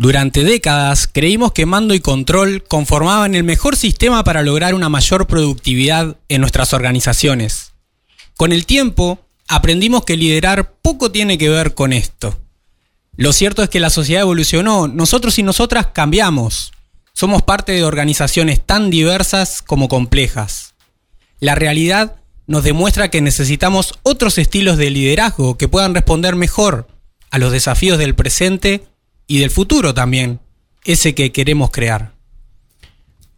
Durante décadas creímos que mando y control conformaban el mejor sistema para lograr una mayor productividad en nuestras organizaciones. Con el tiempo, aprendimos que liderar poco tiene que ver con esto. Lo cierto es que la sociedad evolucionó, nosotros y nosotras cambiamos. Somos parte de organizaciones tan diversas como complejas. La realidad nos demuestra que necesitamos otros estilos de liderazgo que puedan responder mejor a los desafíos del presente y del futuro también, ese que queremos crear.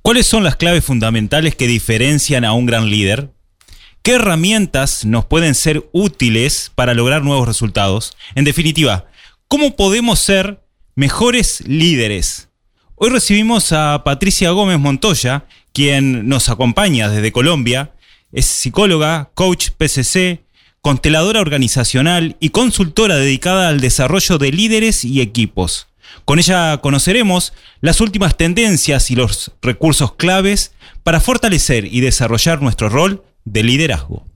¿Cuáles son las claves fundamentales que diferencian a un gran líder? ¿Qué herramientas nos pueden ser útiles para lograr nuevos resultados? En definitiva, ¿cómo podemos ser mejores líderes? Hoy recibimos a Patricia Gómez Montoya, quien nos acompaña desde Colombia. Es psicóloga, coach PCC, consteladora organizacional y consultora dedicada al desarrollo de líderes y equipos. Con ella conoceremos las últimas tendencias y los recursos claves para fortalecer y desarrollar nuestro rol de liderazgo.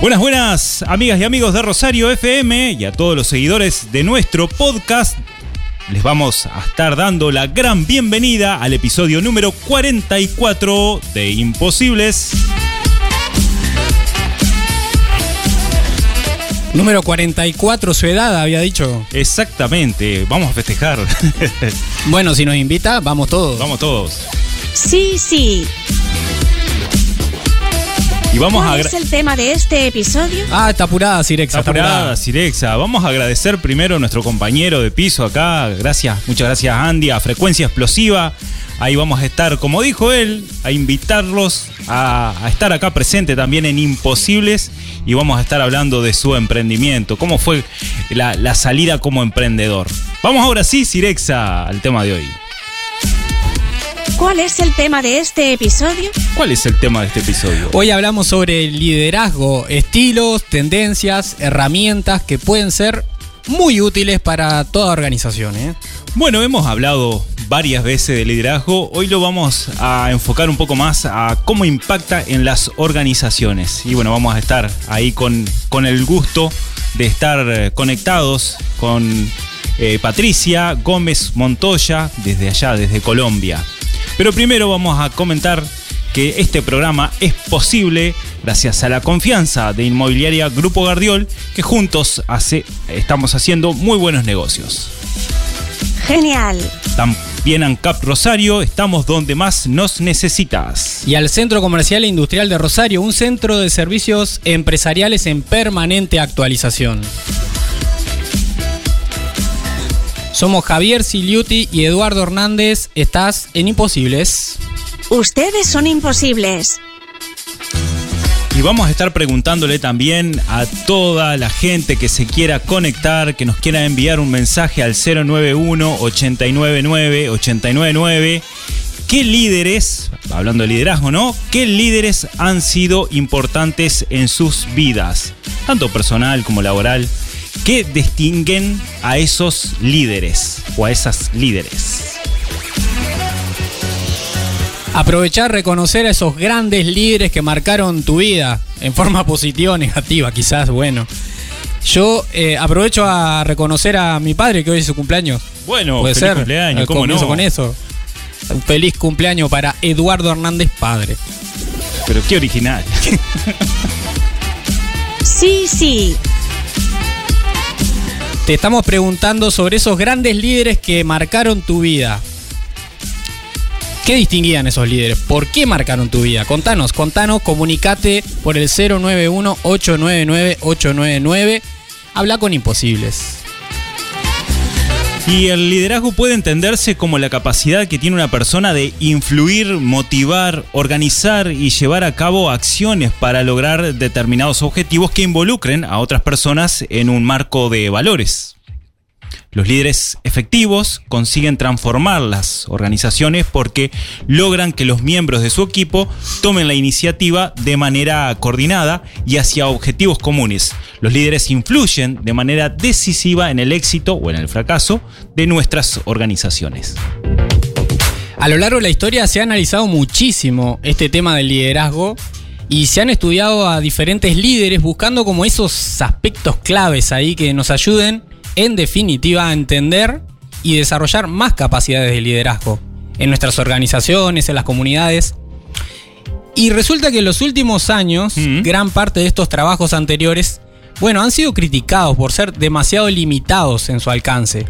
Buenas, buenas, amigas y amigos de Rosario FM y a todos los seguidores de nuestro podcast. Les vamos a estar dando la gran bienvenida al episodio número 44 de Imposibles. Número 44, su edad, había dicho. Exactamente, vamos a festejar. bueno, si nos invita, vamos todos. Vamos todos. Sí, sí. Y vamos ¿Cuál a es el tema de este episodio? Ah, está apurada, Sirexa. Está apurada, Sirexa. Vamos a agradecer primero a nuestro compañero de piso acá. Gracias, muchas gracias Andy, a Frecuencia Explosiva. Ahí vamos a estar, como dijo él, a invitarlos a, a, estar acá presente también en Imposibles y vamos a estar hablando de su emprendimiento, cómo fue la, la salida como emprendedor. Vamos ahora sí, Sirexa, al tema de hoy. ¿Cuál es el tema de este episodio? ¿Cuál es el tema de este episodio? Hoy hablamos sobre liderazgo, estilos, tendencias, herramientas que pueden ser muy útiles para toda organización. ¿eh? Bueno, hemos hablado varias veces de liderazgo. Hoy lo vamos a enfocar un poco más a cómo impacta en las organizaciones. Y bueno, vamos a estar ahí con, con el gusto de estar conectados con eh, Patricia Gómez Montoya desde allá, desde Colombia. Pero primero vamos a comentar que este programa es posible gracias a la confianza de Inmobiliaria Grupo Gardiol, que juntos hace, estamos haciendo muy buenos negocios. Genial. También ANCAP Rosario, estamos donde más nos necesitas. Y al Centro Comercial e Industrial de Rosario, un centro de servicios empresariales en permanente actualización. Somos Javier Siliuti y Eduardo Hernández. Estás en Imposibles. Ustedes son imposibles. Y vamos a estar preguntándole también a toda la gente que se quiera conectar, que nos quiera enviar un mensaje al 091-899-899. ¿Qué líderes, hablando de liderazgo, ¿no? ¿Qué líderes han sido importantes en sus vidas? Tanto personal como laboral. ¿Qué distinguen a esos líderes o a esas líderes? Aprovechar, reconocer a esos grandes líderes que marcaron tu vida en forma positiva o negativa, quizás, bueno. Yo eh, aprovecho a reconocer a mi padre que hoy es su cumpleaños. Bueno, Puede feliz ser. cumpleaños, ¿cómo Comienzo no? con eso. Un feliz cumpleaños para Eduardo Hernández padre. Pero qué original. Sí, sí. Te estamos preguntando sobre esos grandes líderes que marcaron tu vida. ¿Qué distinguían esos líderes? ¿Por qué marcaron tu vida? Contanos, contanos, comunicate por el 091-899-899. Habla con Imposibles. Y el liderazgo puede entenderse como la capacidad que tiene una persona de influir, motivar, organizar y llevar a cabo acciones para lograr determinados objetivos que involucren a otras personas en un marco de valores. Los líderes efectivos consiguen transformar las organizaciones porque logran que los miembros de su equipo tomen la iniciativa de manera coordinada y hacia objetivos comunes. Los líderes influyen de manera decisiva en el éxito o en el fracaso de nuestras organizaciones. A lo largo de la historia se ha analizado muchísimo este tema del liderazgo y se han estudiado a diferentes líderes buscando como esos aspectos claves ahí que nos ayuden en definitiva a entender y desarrollar más capacidades de liderazgo en nuestras organizaciones, en las comunidades. Y resulta que en los últimos años, gran parte de estos trabajos anteriores, bueno, han sido criticados por ser demasiado limitados en su alcance.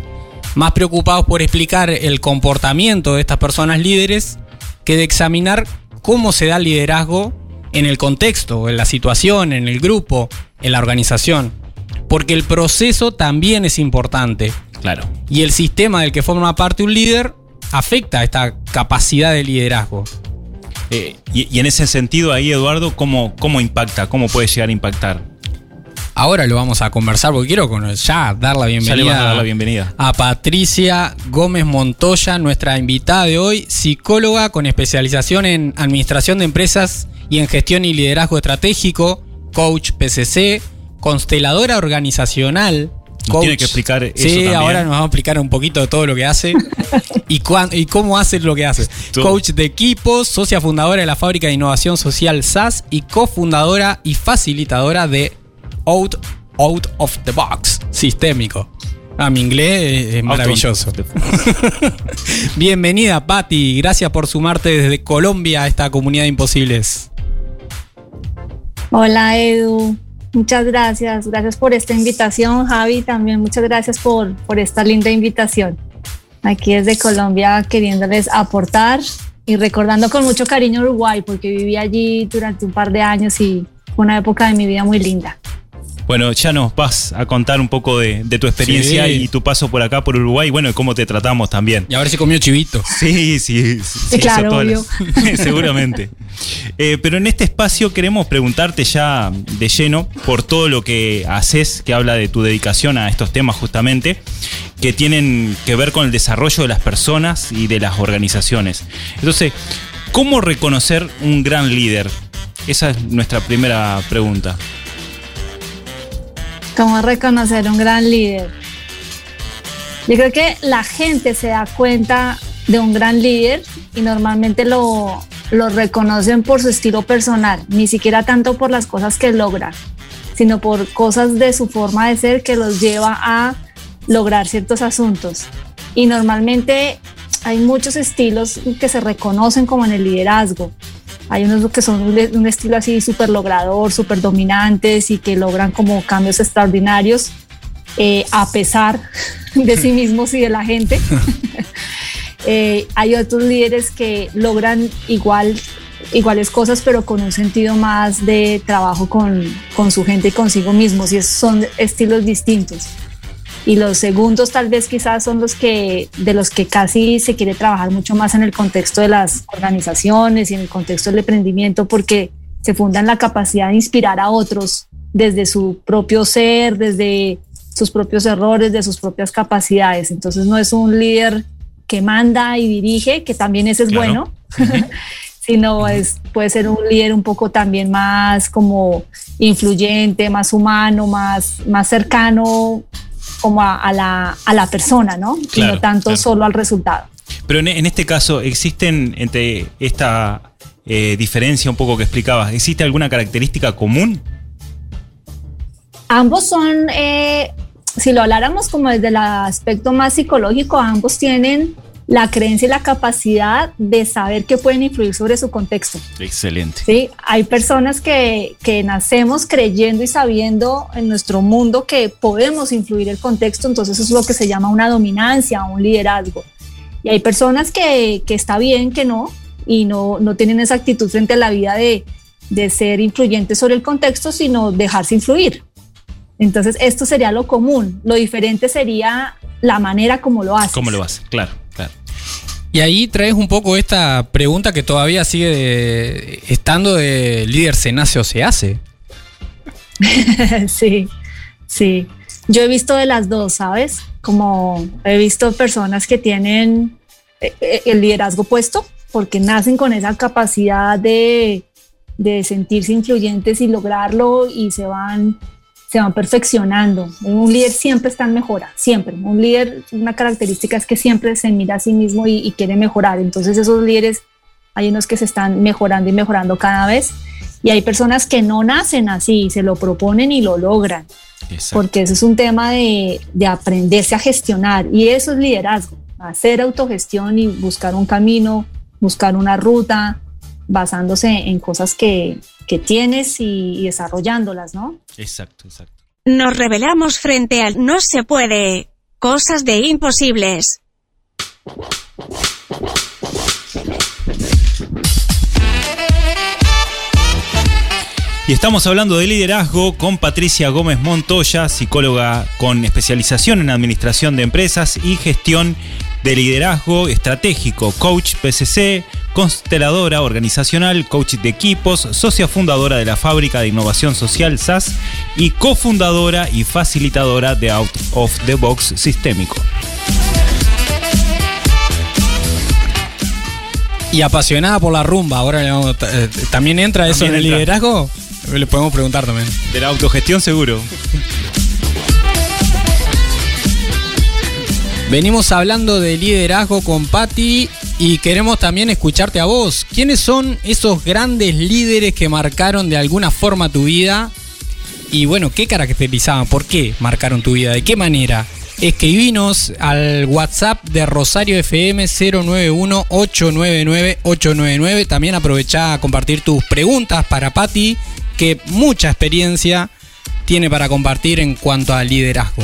Más preocupados por explicar el comportamiento de estas personas líderes que de examinar cómo se da el liderazgo en el contexto, en la situación, en el grupo, en la organización. Porque el proceso también es importante. Claro. Y el sistema del que forma parte un líder afecta esta capacidad de liderazgo. Eh, y, y en ese sentido ahí, Eduardo, ¿cómo, ¿cómo impacta? ¿Cómo puede llegar a impactar? Ahora lo vamos a conversar porque quiero con- ya dar la Ya vas a bienvenida dar la bienvenida. a Patricia Gómez Montoya, nuestra invitada de hoy, psicóloga con especialización en administración de empresas y en gestión y liderazgo estratégico, coach PCC, consteladora organizacional. Nos tiene que explicar eso Sí, también. ahora nos va a explicar un poquito de todo lo que hace y, cuán- y cómo hace lo que hace. Todo. Coach de equipos, socia fundadora de la fábrica de innovación social SAS y cofundadora y facilitadora de Out, Out of the Box, sistémico. Ah, mi inglés es- es maravilloso. Bienvenida, Patti. Gracias por sumarte desde Colombia a esta comunidad de imposibles. Hola Edu, muchas gracias. Gracias por esta invitación, Javi. También muchas gracias por, por esta linda invitación. Aquí desde Colombia queriéndoles aportar y recordando con mucho cariño Uruguay porque viví allí durante un par de años y fue una época de mi vida muy linda. Bueno, ya nos vas a contar un poco de, de tu experiencia Sí. y tu paso por acá, por Uruguay, y bueno, y cómo te tratamos también. Y a ver si comió chivito. Sí, sí, sí. sí, claro, las- seguramente. Eh, pero en este espacio queremos preguntarte ya de lleno por todo lo que haces, que habla de tu dedicación a estos temas justamente, que tienen que ver con el desarrollo de las personas y de las organizaciones. Entonces, ¿cómo reconocer un gran líder? Esa es nuestra primera pregunta. ¿Cómo reconocer un gran líder? Yo creo que la gente se da cuenta de un gran líder y normalmente lo, lo reconocen por su estilo personal, ni siquiera tanto por las cosas que logra, sino por cosas de su forma de ser que los lleva a lograr ciertos asuntos. Y normalmente hay muchos estilos que se reconocen como en el liderazgo. Hay unos que son de un estilo así súper logrador, súper dominantes y que logran como cambios extraordinarios eh, a pesar de sí mismos y de la gente. Eh, hay otros líderes que logran igual, iguales cosas, pero con un sentido más de trabajo con, con su gente y consigo mismos, y son estilos distintos. Y los segundos tal vez quizás son los que de los que casi se quiere trabajar mucho más en el contexto de las organizaciones y en el contexto del emprendimiento porque se funda en la capacidad de inspirar a otros desde su propio ser, desde sus propios errores, de sus propias capacidades. Entonces no es un líder que manda y dirige, que también ese es Claro. bueno, sino es, puede ser un líder un poco también más como influyente, más humano, más, más cercano como a, a la, a la persona, ¿no? y Claro, no tanto claro. solo al resultado. Pero en, en este caso, ¿existen entre esta eh, diferencia un poco que explicabas, ¿existe alguna característica común? Ambos son, eh, si lo habláramos como desde el aspecto más psicológico, ambos tienen la creencia y la capacidad de saber que pueden influir sobre su contexto. Excelente. ¿sí? Hay personas que, que nacemos creyendo y sabiendo en nuestro mundo que podemos influir el contexto, entonces eso es lo que se llama una dominancia, un liderazgo. Y hay personas que, que está bien que no, y no, no tienen esa actitud frente a la vida de, de ser influyentes sobre el contexto, sino dejarse influir. Entonces esto sería lo común, lo diferente sería la manera como lo haces. ¿Cómo lo haces? Claro, claro. Y ahí traes un poco esta pregunta que todavía sigue de- estando de líder se nace o se hace. sí, sí. Yo he visto de las dos, ¿sabes? Como he visto personas que tienen eh, eh, el liderazgo puesto porque nacen con esa capacidad de, de sentirse influyentes y lograrlo y se van se van perfeccionando. Un líder siempre está en mejora, siempre. Un líder, una característica es que siempre se mira a sí mismo y, y quiere mejorar. Entonces esos líderes, hay unos que se están mejorando y mejorando cada vez. Y hay personas que no nacen así, se lo proponen y lo logran. Exacto. Porque eso es un tema de, de aprenderse a gestionar. Y eso es liderazgo, hacer autogestión y buscar un camino, buscar una ruta, basándose en cosas que, que tienes y, y desarrollándolas, ¿no? Exacto, exacto. Nos revelamos frente al no se puede. Cosas de imposibles. Y estamos hablando de liderazgo con Patricia Gómez Montoya, psicóloga con especialización en administración de empresas y gestión de liderazgo estratégico, coach PCC, consteladora organizacional, coach de equipos, socia fundadora de la Fábrica de Innovación Social SAS y cofundadora y facilitadora de Out of the Box Sistémico. Y apasionada por la rumba. Ahora eh, también entra eso en el liderazgo. Le podemos preguntar también. De la autogestión seguro. Venimos hablando de liderazgo con Patti y queremos también escucharte a vos. ¿Quiénes son esos grandes líderes que marcaron de alguna forma tu vida? Y bueno, ¿qué caracterizaban? ¿Por qué marcaron tu vida? ¿De qué manera? Escribinos al WhatsApp de Rosario FM 091 899 899. También aprovecha a compartir tus preguntas para Patti, que mucha experiencia tiene para compartir en cuanto al liderazgo.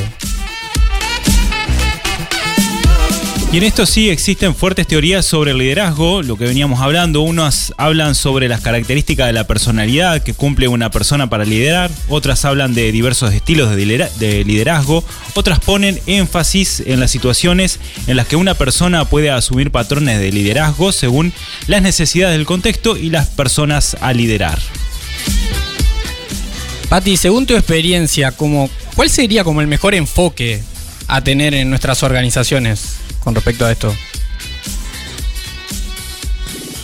Y en esto sí existen fuertes teorías sobre el liderazgo, lo que veníamos hablando. Unas hablan sobre las características de la personalidad que cumple una persona para liderar, otras hablan de diversos estilos de lidera- de liderazgo, otras ponen énfasis en las situaciones en las que una persona puede asumir patrones de liderazgo según las necesidades del contexto y las personas a liderar. Pati, según tu experiencia, ¿cuál sería como el mejor enfoque a tener en nuestras organizaciones con respecto a esto?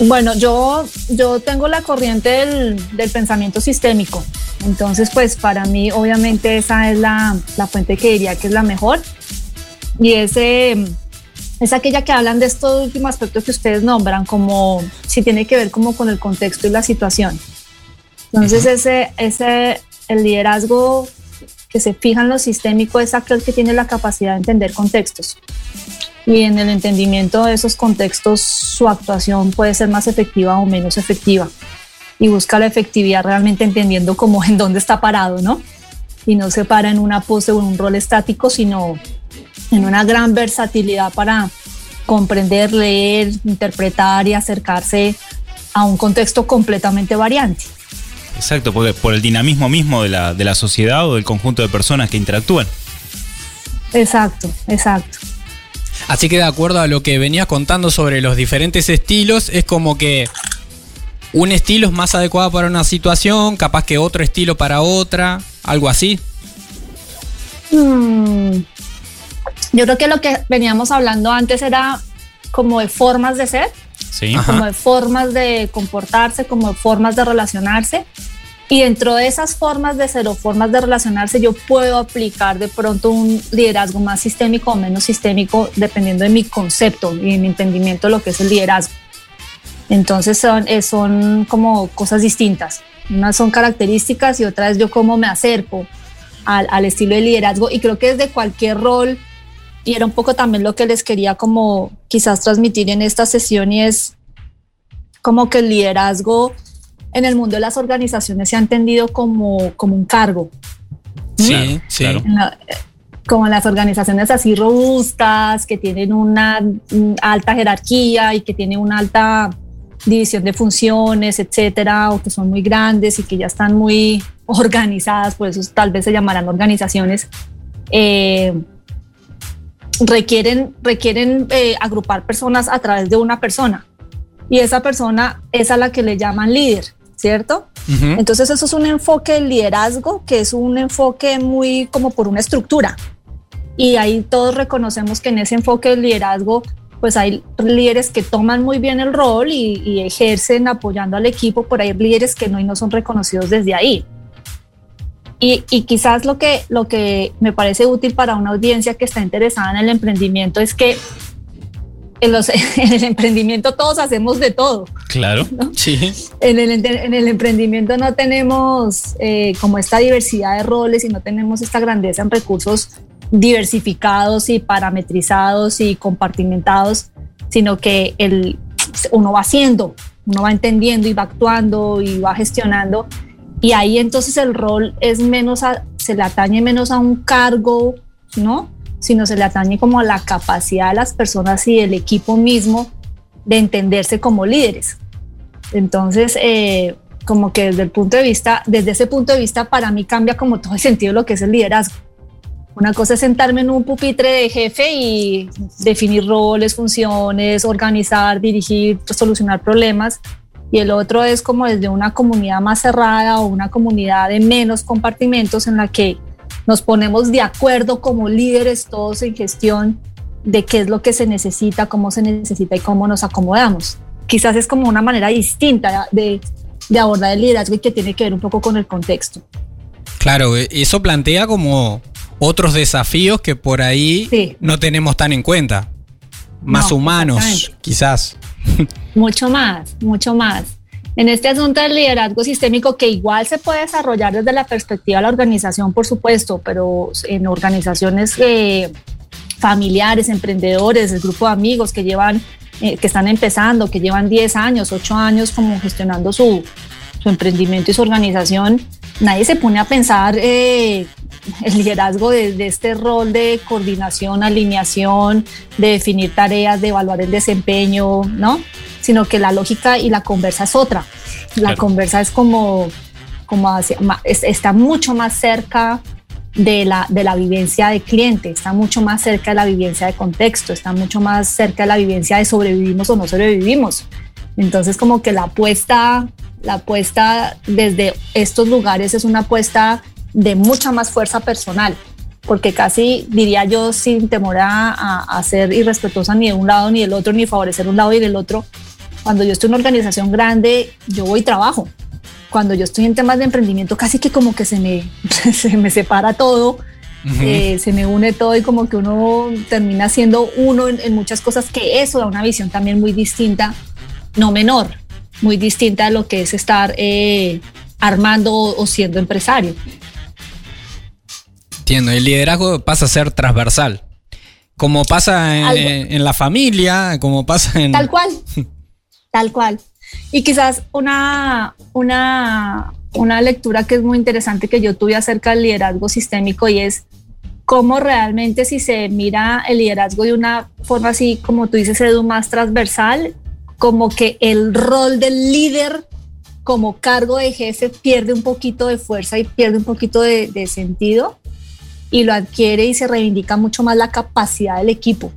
Bueno, yo, yo tengo la corriente del, del pensamiento sistémico. Entonces, pues para mí, obviamente, esa es la, la fuente que diría que es la mejor. Y ese es aquella que hablan de estos últimos aspectos que ustedes nombran, como si tiene que ver como con el contexto y la situación. Entonces, ese, ese, el liderazgo que se fija en lo sistémico es aquel que tiene la capacidad de entender contextos y en el entendimiento de esos contextos su actuación puede ser más efectiva o menos efectiva y busca la efectividad realmente entendiendo como en dónde está parado, ¿no? Y no se para en una pose o en un rol estático, sino en una gran versatilidad para comprender, leer, interpretar y acercarse a un contexto completamente variante. Exacto, porque por el dinamismo mismo de la, de la sociedad o del conjunto de personas que interactúan. Exacto, exacto. Así que de acuerdo a lo que venías contando sobre los diferentes estilos, es como que un estilo es más adecuado para una situación, capaz que otro estilo para otra, algo así. Mm, Yo creo que lo que veníamos hablando antes era como de formas de ser, ¿Sí? Ajá. como de formas de comportarse, como de formas de relacionarse. Y dentro de esas formas de ser o formas de relacionarse, yo puedo aplicar de pronto un liderazgo más sistémico o menos sistémico, dependiendo de mi concepto y de mi entendimiento de lo que es el liderazgo. Entonces son, eh, son como cosas distintas. Unas son características y otras yo cómo me acerco al, al estilo de liderazgo. Y creo que desde cualquier rol, y era un poco también lo que les quería como quizás transmitir en esta sesión, y es como que el liderazgo en el mundo de las organizaciones se ha entendido como, como un cargo. Sí, Claro, sí. claro. En la- como las organizaciones así robustas, que tienen una mm, alta jerarquía y que tienen una alta división de funciones, etcétera, o que son muy grandes y que ya están muy organizadas, por eso tal vez se llamarán organizaciones, eh, requieren, requieren eh, agrupar personas a través de una persona. Y esa persona es a la que le llaman líder, ¿cierto? Ujú. Entonces eso es un enfoque del liderazgo que es un enfoque muy como por una estructura. Y ahí todos reconocemos que en ese enfoque del liderazgo pues hay líderes que toman muy bien el rol y, y ejercen apoyando al equipo, por ahí líderes que no y no son reconocidos desde ahí. Y, y, quizás lo que, lo que me parece útil para una audiencia que está interesada en el emprendimiento es que en, los, en el emprendimiento todos hacemos de todo. Claro. ¿no? Sí. En el, en el, emprendimiento no tenemos eh, como esta diversidad de roles y no tenemos esta grandeza en recursos diversificados y parametrizados y compartimentados, sino que el, uno va haciendo, uno va entendiendo y va actuando y va gestionando. Y ahí entonces el rol es menos, a, se le atañe menos a un cargo, ¿no? Sino se le atañe como a la capacidad de las personas y del equipo mismo de entenderse como líderes. Entonces, eh, como que desde el punto de vista, desde ese punto de vista, para mí cambia como todo el sentido de lo que es el liderazgo. Una cosa es sentarme en un pupitre de jefe y definir roles, funciones, organizar, dirigir, solucionar problemas. Y el otro es como desde una comunidad más cerrada o una comunidad de menos compartimentos en la que nos ponemos de acuerdo como líderes todos en gestión de qué es lo que se necesita, cómo se necesita y cómo nos acomodamos. Quizás es como una manera distinta de, de abordar el liderazgo y que tiene que ver un poco con el contexto. Claro, eso plantea como otros desafíos que por ahí sí. no tenemos tan en cuenta. Más no, humanos, quizás. Mucho más, mucho más. En este asunto del liderazgo sistémico, que igual se puede desarrollar desde la perspectiva de la organización, por supuesto, pero en organizaciones eh, familiares, emprendedores, el grupo de amigos que llevan, eh, que están empezando, que llevan 10 años, 8 años como gestionando su, su emprendimiento y su organización, nadie se pone a pensar eh, el liderazgo de, de, este rol de coordinación, alineación, de definir tareas, de evaluar el desempeño, ¿no? Sino que la lógica y la conversa es otra. La claro. conversa es como, como hacia, es, está mucho más cerca de la, de la vivencia de cliente, está mucho más cerca de la vivencia de contexto, está mucho más cerca de la vivencia de sobrevivimos o no sobrevivimos. Entonces como que la apuesta, la apuesta desde estos lugares es una apuesta de mucha más fuerza personal, porque casi diría yo sin temor a, a, a, ser irrespetuosa ni de un lado ni del otro, ni favorecer un lado y del otro. Cuando yo estoy en una organización grande, yo voy y trabajo. Cuando yo estoy en temas de emprendimiento, casi que como que se me, se me separa todo, uh -huh. eh, se me une todo y como que uno termina siendo uno en, en muchas cosas, que eso da una visión también muy distinta, no menor, muy distinta a lo que es estar eh, armando o siendo empresario. Entiendo, el liderazgo pasa a ser transversal. Como pasa en, en, la familia, como pasa en... Tal cual, tal cual. Y quizás una, una, una lectura que es muy interesante que yo tuve acerca del liderazgo sistémico y es cómo realmente si se mira el liderazgo de una forma así, como tú dices, Edu, más transversal, como que el rol del líder como cargo de jefe pierde un poquito de fuerza y pierde un poquito de, de sentido y lo adquiere y se reivindica mucho más la capacidad del equipo.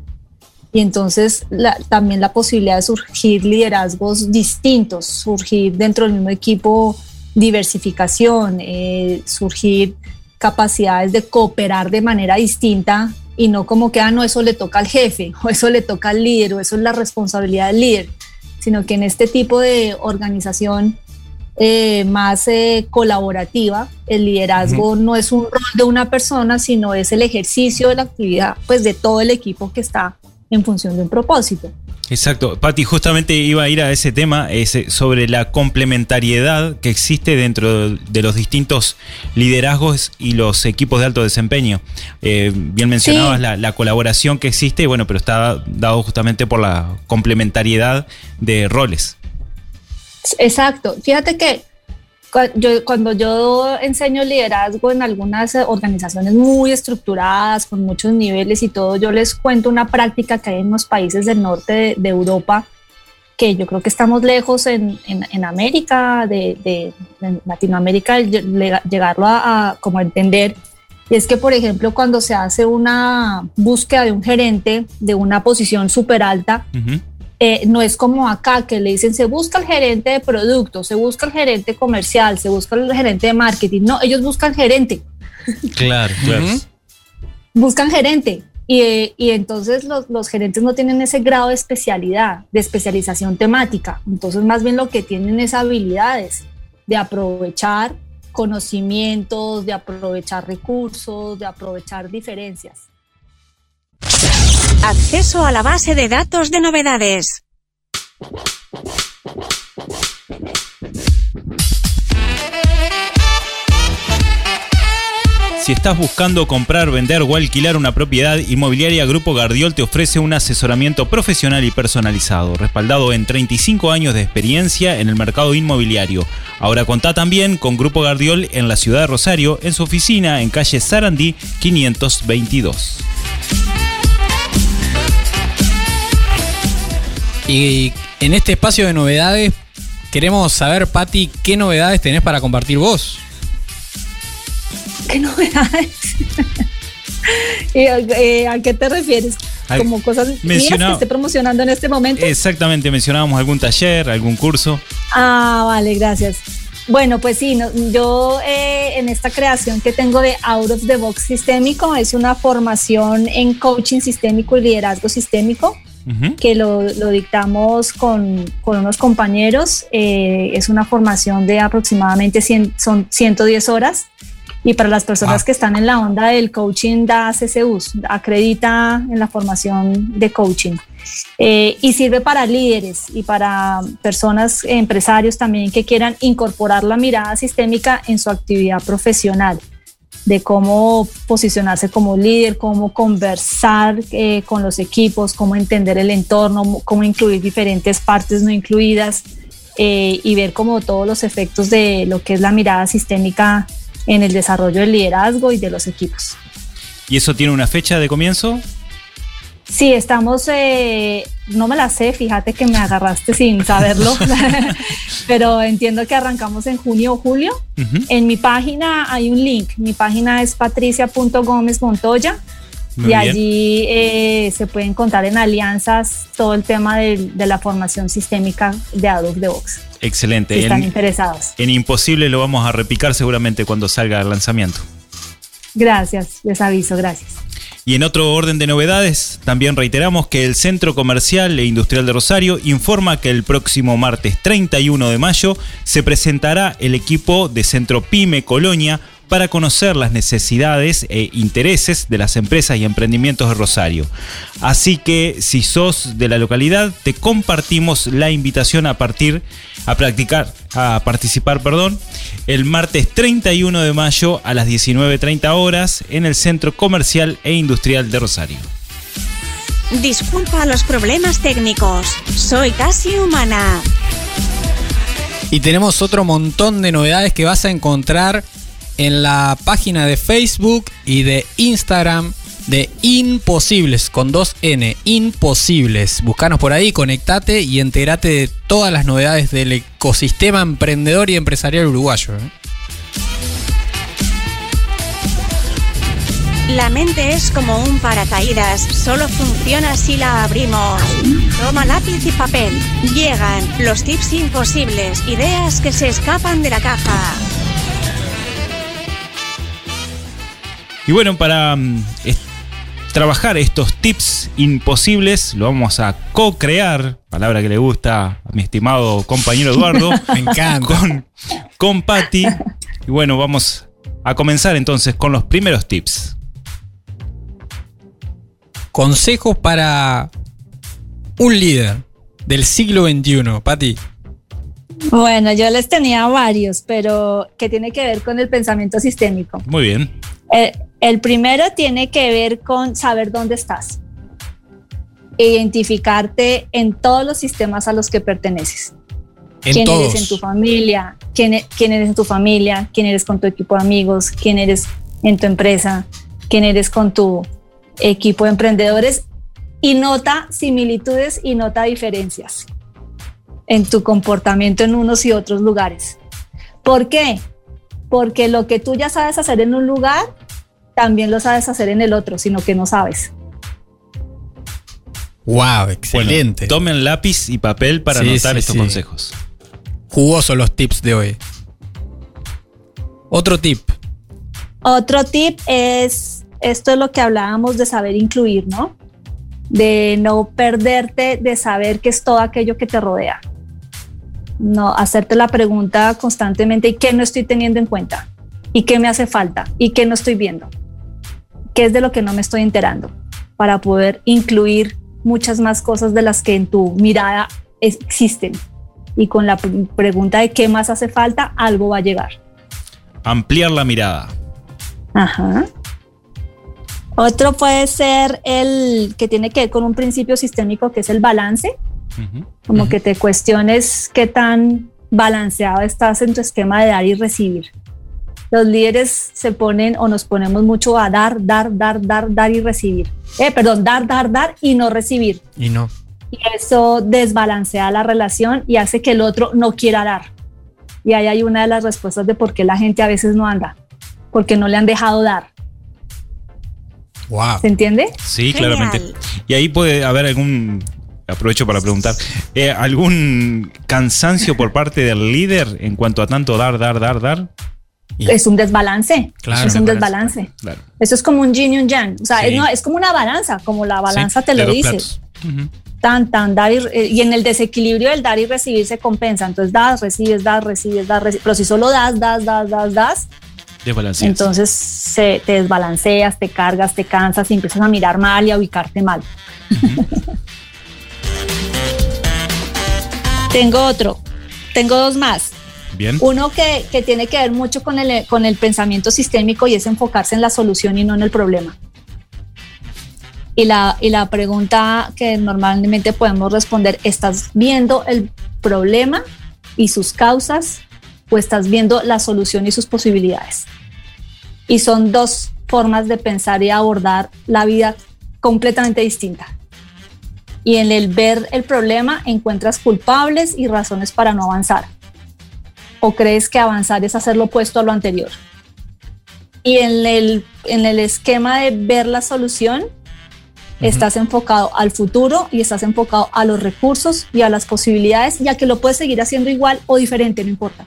Y entonces la, también la posibilidad de surgir liderazgos distintos, surgir dentro del mismo equipo diversificación, eh, surgir capacidades de cooperar de manera distinta y no como que, ah, no, eso le toca al jefe, o eso le toca al líder, o eso es la responsabilidad del líder, sino que en este tipo de organización eh, más eh, colaborativa. El liderazgo uh -huh. no es un rol de una persona, sino es el ejercicio de la actividad pues, de todo el equipo que está en función de un propósito. Exacto, Patti, justamente iba a ir a ese tema ese, sobre la complementariedad que existe dentro de los distintos liderazgos y los equipos de alto desempeño. Eh, bien mencionabas sí. la, la, colaboración que existe, bueno, pero está dado justamente por la complementariedad de roles. Exacto. Fíjate que yo, cuando yo enseño liderazgo en algunas organizaciones muy estructuradas, con muchos niveles y todo, yo les cuento una práctica que hay en los países del norte de, de Europa, que yo creo que estamos lejos en, en, en América, de, de, de, Latinoamérica, llegarlo a, a como entender. Y es que, por ejemplo, cuando se hace una búsqueda de un gerente de una posición súper alta, uh -huh eh, no es como acá que le dicen se busca el gerente de producto, se busca el gerente comercial, se busca el gerente de marketing. No, ellos buscan gerente. Claro, claro. buscan gerente. Y, y entonces los, los, gerentes no tienen ese grado de especialidad, de especialización temática. Entonces más bien lo que tienen es habilidades de aprovechar conocimientos, de aprovechar recursos, de aprovechar diferencias. Acceso a la base de datos de novedades. Si estás buscando comprar, vender o alquilar una propiedad, Inmobiliaria Grupo Gardiol te ofrece un asesoramiento profesional y personalizado, respaldado en 35 años de experiencia en el mercado inmobiliario. Ahora contá también con Grupo Gardiol en la ciudad de Rosario, en su oficina en calle Sarandí 522. Y en este espacio de novedades, queremos saber, Patti, qué novedades tenés para compartir vos. ¿Qué novedades? Eh, ¿A qué te refieres? Como cosas mías que esté promocionando en este momento. Exactamente, mencionábamos algún taller, algún curso. Ah, vale, gracias. Bueno, pues sí, yo eh, en esta creación que tengo de Out of the Box Sistémico es una formación en coaching sistémico y liderazgo sistémico que lo, dictamos con, unos compañeros. Eh, es una formación de aproximadamente 100, son 110 horas y para las personas que están en la onda del coaching da CCUs, acredita en la formación de coaching. Eh, y sirve para líderes y para personas, empresarios también que quieran incorporar la mirada sistémica en su actividad profesional, de cómo posicionarse como líder, cómo conversar eh, con los equipos, cómo entender el entorno, cómo incluir diferentes partes no incluidas eh, y ver como todos los efectos de lo que es la mirada sistémica en el desarrollo del liderazgo y de los equipos. ¿Y eso tiene una fecha de comienzo? Sí, estamos, eh, no me la sé, fíjate que me agarraste sin saberlo, pero entiendo que arrancamos en junio o julio. En mi página hay un link, mi página es patricia.gomez.montoya y allí eh, se puede encontrar en alianzas todo el tema de, la formación sistémica de Adobe de Box. Excelente. están interesados. En Imposible lo vamos a repicar seguramente cuando salga el lanzamiento. Gracias, les aviso, gracias. Y en otro orden de novedades, también reiteramos que el Centro Comercial e Industrial de Rosario informa que el próximo martes 31 de mayo se presentará el equipo de Centro Pyme Colonia para conocer las necesidades e intereses de las empresas y emprendimientos de Rosario. Así que si sos de la localidad, te compartimos la invitación a partir a practicar a participar, perdón, el martes 31 de mayo a las 19:30 horas en el Centro Comercial e Industrial de Rosario. Disculpa los problemas técnicos. Soy casi humana. Y tenemos otro montón de novedades que vas a encontrar en la página de Facebook y de Instagram de Imposibles, con dos N, Imposibles. Buscanos por ahí, conectate y entérate de todas las novedades del ecosistema emprendedor y empresarial uruguayo. ¿eh? La mente es como un paracaídas, solo funciona si la abrimos. Toma lápiz y papel. Llegan los tips imposibles, ideas que se escapan de la caja. Y bueno, para mm, trabajar estos tips imposibles, lo vamos a co-crear, palabra que le gusta a mi estimado compañero Eduardo. Me encanta. Con, con Patti. Y bueno, vamos a comenzar entonces con los primeros tips. Consejos para un líder del siglo XXI, Patti. Bueno, yo les tenía varios, pero que tiene que ver con el pensamiento sistémico. Muy bien. Eh, el primero tiene que ver con saber dónde estás. Identificarte en todos los sistemas a los que perteneces. quién eres en tu familia, quién, e-, quién eres en tu familia, quién eres con tu equipo de amigos, quién eres en tu empresa, quién eres con tu equipo de emprendedores y nota similitudes y nota diferencias en tu comportamiento en unos y otros lugares. ¿Por qué? Porque lo que tú ya sabes hacer en un lugar, también lo sabes hacer en el otro, sino que no sabes. Wow, excelente. tomen lápiz y papel para anotar estos consejos. Jugosos los tips de hoy. Otro tip. Otro tip es, esto es lo que hablábamos de saber incluir, ¿no? De no perderte de saber que es todo aquello que te rodea. No, hacerte la pregunta constantemente, ¿y qué no estoy teniendo en cuenta? ¿Y qué me hace falta? ¿Y qué no estoy viendo? ¿Qué es de lo que no me estoy enterando? Para poder incluir muchas más cosas de las que en tu mirada existen. Y con la pregunta de qué más hace falta, algo va a llegar. Ampliar la mirada. Ajá. Otro puede ser el que tiene que ver con un principio sistémico que es el balance. Como que te cuestiones qué tan balanceado estás en tu esquema de dar y recibir. Los líderes se ponen o nos ponemos mucho a dar, dar, dar, dar, dar y recibir. Eh, perdón, dar, dar, dar y no recibir. Y no. Y eso desbalancea la relación y hace que el otro no quiera dar. Y ahí hay una de las respuestas de por qué la gente a veces no anda, porque no le han dejado dar. Wow. ¿Se entiende? Sí, claramente. Y ahí puede haber algún, aprovecho para preguntar, eh, algún cansancio por parte del líder en cuanto a tanto dar, dar, dar, dar. Es un desbalance. Claro, es un desbalance. Claro. Eso es como un yin y un yang. O sea, Sí. es, no, es como una balanza, como la balanza Sí, te lo dice. Tan, tan, dar y, eh, y en el desequilibrio del dar y recibir se compensa. Entonces das, recibes, das, recibes, das, recibes. Pero si solo das, das, das, das, das, Desbalanceas. entonces se, te desbalanceas, te cargas, te cansas y empiezas a mirar mal y a ubicarte mal. Tengo otro. Tengo dos más. Bien. Uno que, que tiene que ver mucho con el, con el pensamiento sistémico y es enfocarse en la solución y no en el problema. Y la, y la pregunta que normalmente podemos responder, ¿estás viendo el problema y sus causas o estás viendo la solución y sus posibilidades? Y son dos formas de pensar y abordar la vida completamente distinta. Y en el ver el problema encuentras culpables y razones para no avanzar o crees que avanzar es hacer lo opuesto a lo anterior. Y en el, en el esquema de ver la solución, estás enfocado al futuro y estás enfocado a los recursos y a las posibilidades, ya que lo puedes seguir haciendo igual o diferente, no importa.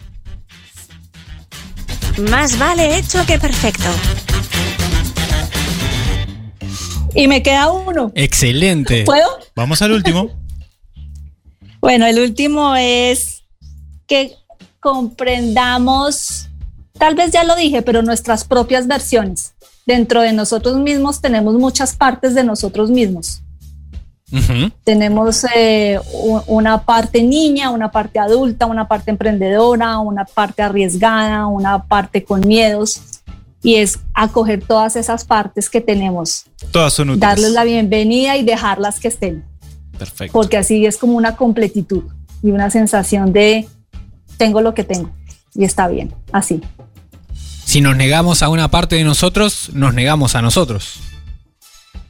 Más vale hecho que perfecto. Y me queda uno. Excelente. ¿Puedo? Vamos al último. Bueno, el último es que comprendamos, tal vez ya lo dije, pero nuestras propias versiones. Dentro de nosotros mismos tenemos muchas partes de nosotros mismos. Tenemos eh, una parte niña, una parte adulta, una parte emprendedora, una parte arriesgada, una parte con miedos. Y es acoger todas esas partes que tenemos, Todas son útiles. darles la bienvenida y dejarlas que estén Perfecto. porque así es como una completitud y una sensación de tengo lo que tengo y está bien, así. Si nos negamos a una parte de nosotros, nos negamos a nosotros.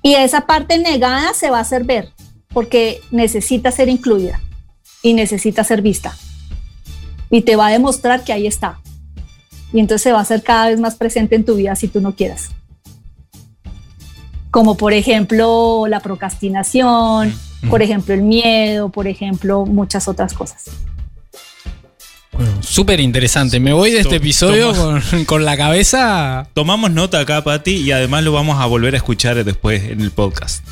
Y esa parte negada se va a hacer ver porque necesita ser incluida y necesita ser vista. Y te va a demostrar que ahí está. Y entonces se va a hacer cada vez más presente en tu vida si tú no quieras. Como por ejemplo la procrastinación, por ejemplo el miedo, por ejemplo muchas otras cosas. Bueno, súper interesante. Me voy de este episodio con, con la cabeza. Tomamos nota acá, Pati, y además lo vamos a volver a escuchar después en el podcast.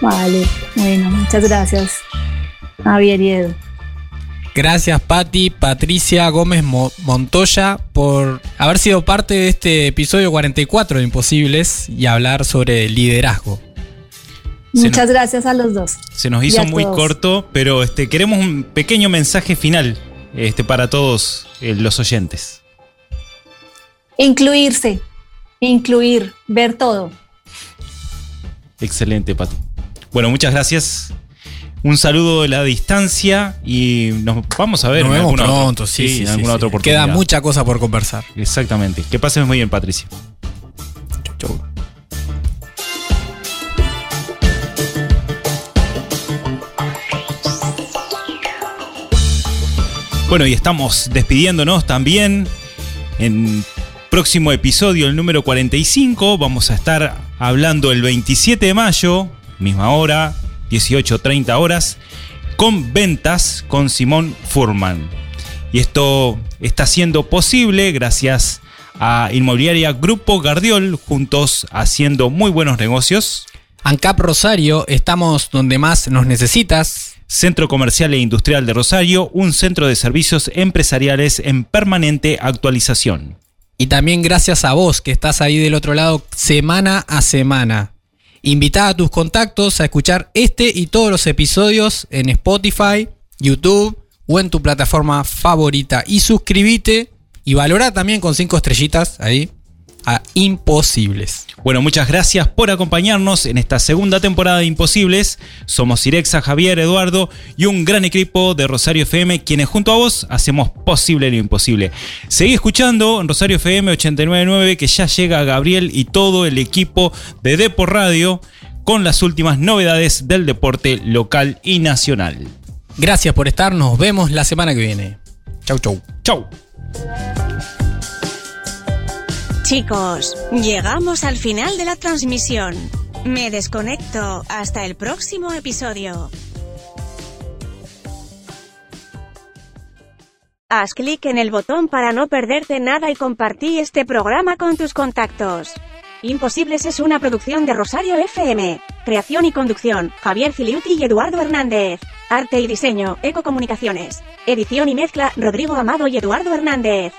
Vale, bueno, muchas gracias, Javier y Edu. Gracias, Patti, Patricia Gómez Mo- Montoya, por haber sido parte de este episodio 44 de Imposibles y hablar sobre liderazgo. Se Muchas gracias a los dos. Se nos hizo muy todos. corto, pero este, queremos un pequeño mensaje final este, para todos eh, los oyentes. Incluirse, incluir, ver todo. Excelente, Pati. Bueno, muchas gracias. Un saludo de la distancia y nos vamos a ver Nos en vemos alguna otra- pronto, sí, sí, en sí, alguna sí. otra oportunidad. Queda mucha cosa por conversar. Exactamente. Que pases muy bien, Patricia. Chau. Bueno, y estamos despidiéndonos también. En próximo episodio, el número 45, vamos a estar hablando el 27 de mayo, misma hora, 18.30 horas, con ventas con Simón Furman. Y esto está siendo posible gracias a Inmobiliaria Grupo Gardiol, juntos haciendo muy buenos negocios. ANCAP Rosario, estamos donde más nos necesitas. Centro Comercial e Industrial de Rosario, un centro de servicios empresariales en permanente actualización. Y también gracias a vos que estás ahí del otro lado semana a semana. Invita a tus contactos a escuchar este y todos los episodios en Spotify, YouTube o en tu plataforma favorita. Y suscríbete y valora también con cinco estrellitas ahí a Imposibles. Bueno, muchas gracias por acompañarnos en esta segunda temporada de Imposibles. Somos Irexa, Javier, Eduardo y un gran equipo de Rosario FM, quienes junto a vos hacemos posible lo imposible. Seguí escuchando en Rosario FM 899 que ya llega Gabriel y todo el equipo de Depo Radio con las últimas novedades del deporte local y nacional. Gracias por estar, nos vemos la semana que viene. Chau, chau. Chau. Chicos, llegamos al final de la transmisión. Me desconecto. Hasta el próximo episodio. Haz clic en el botón para no perderte nada y compartí este programa con tus contactos. Imposibles es una producción de Rosario FM. Creación y conducción, Javier Filiuti y Eduardo Hernández. Arte y diseño, Ecocomunicaciones. Edición y mezcla, Rodrigo Amado y Eduardo Hernández.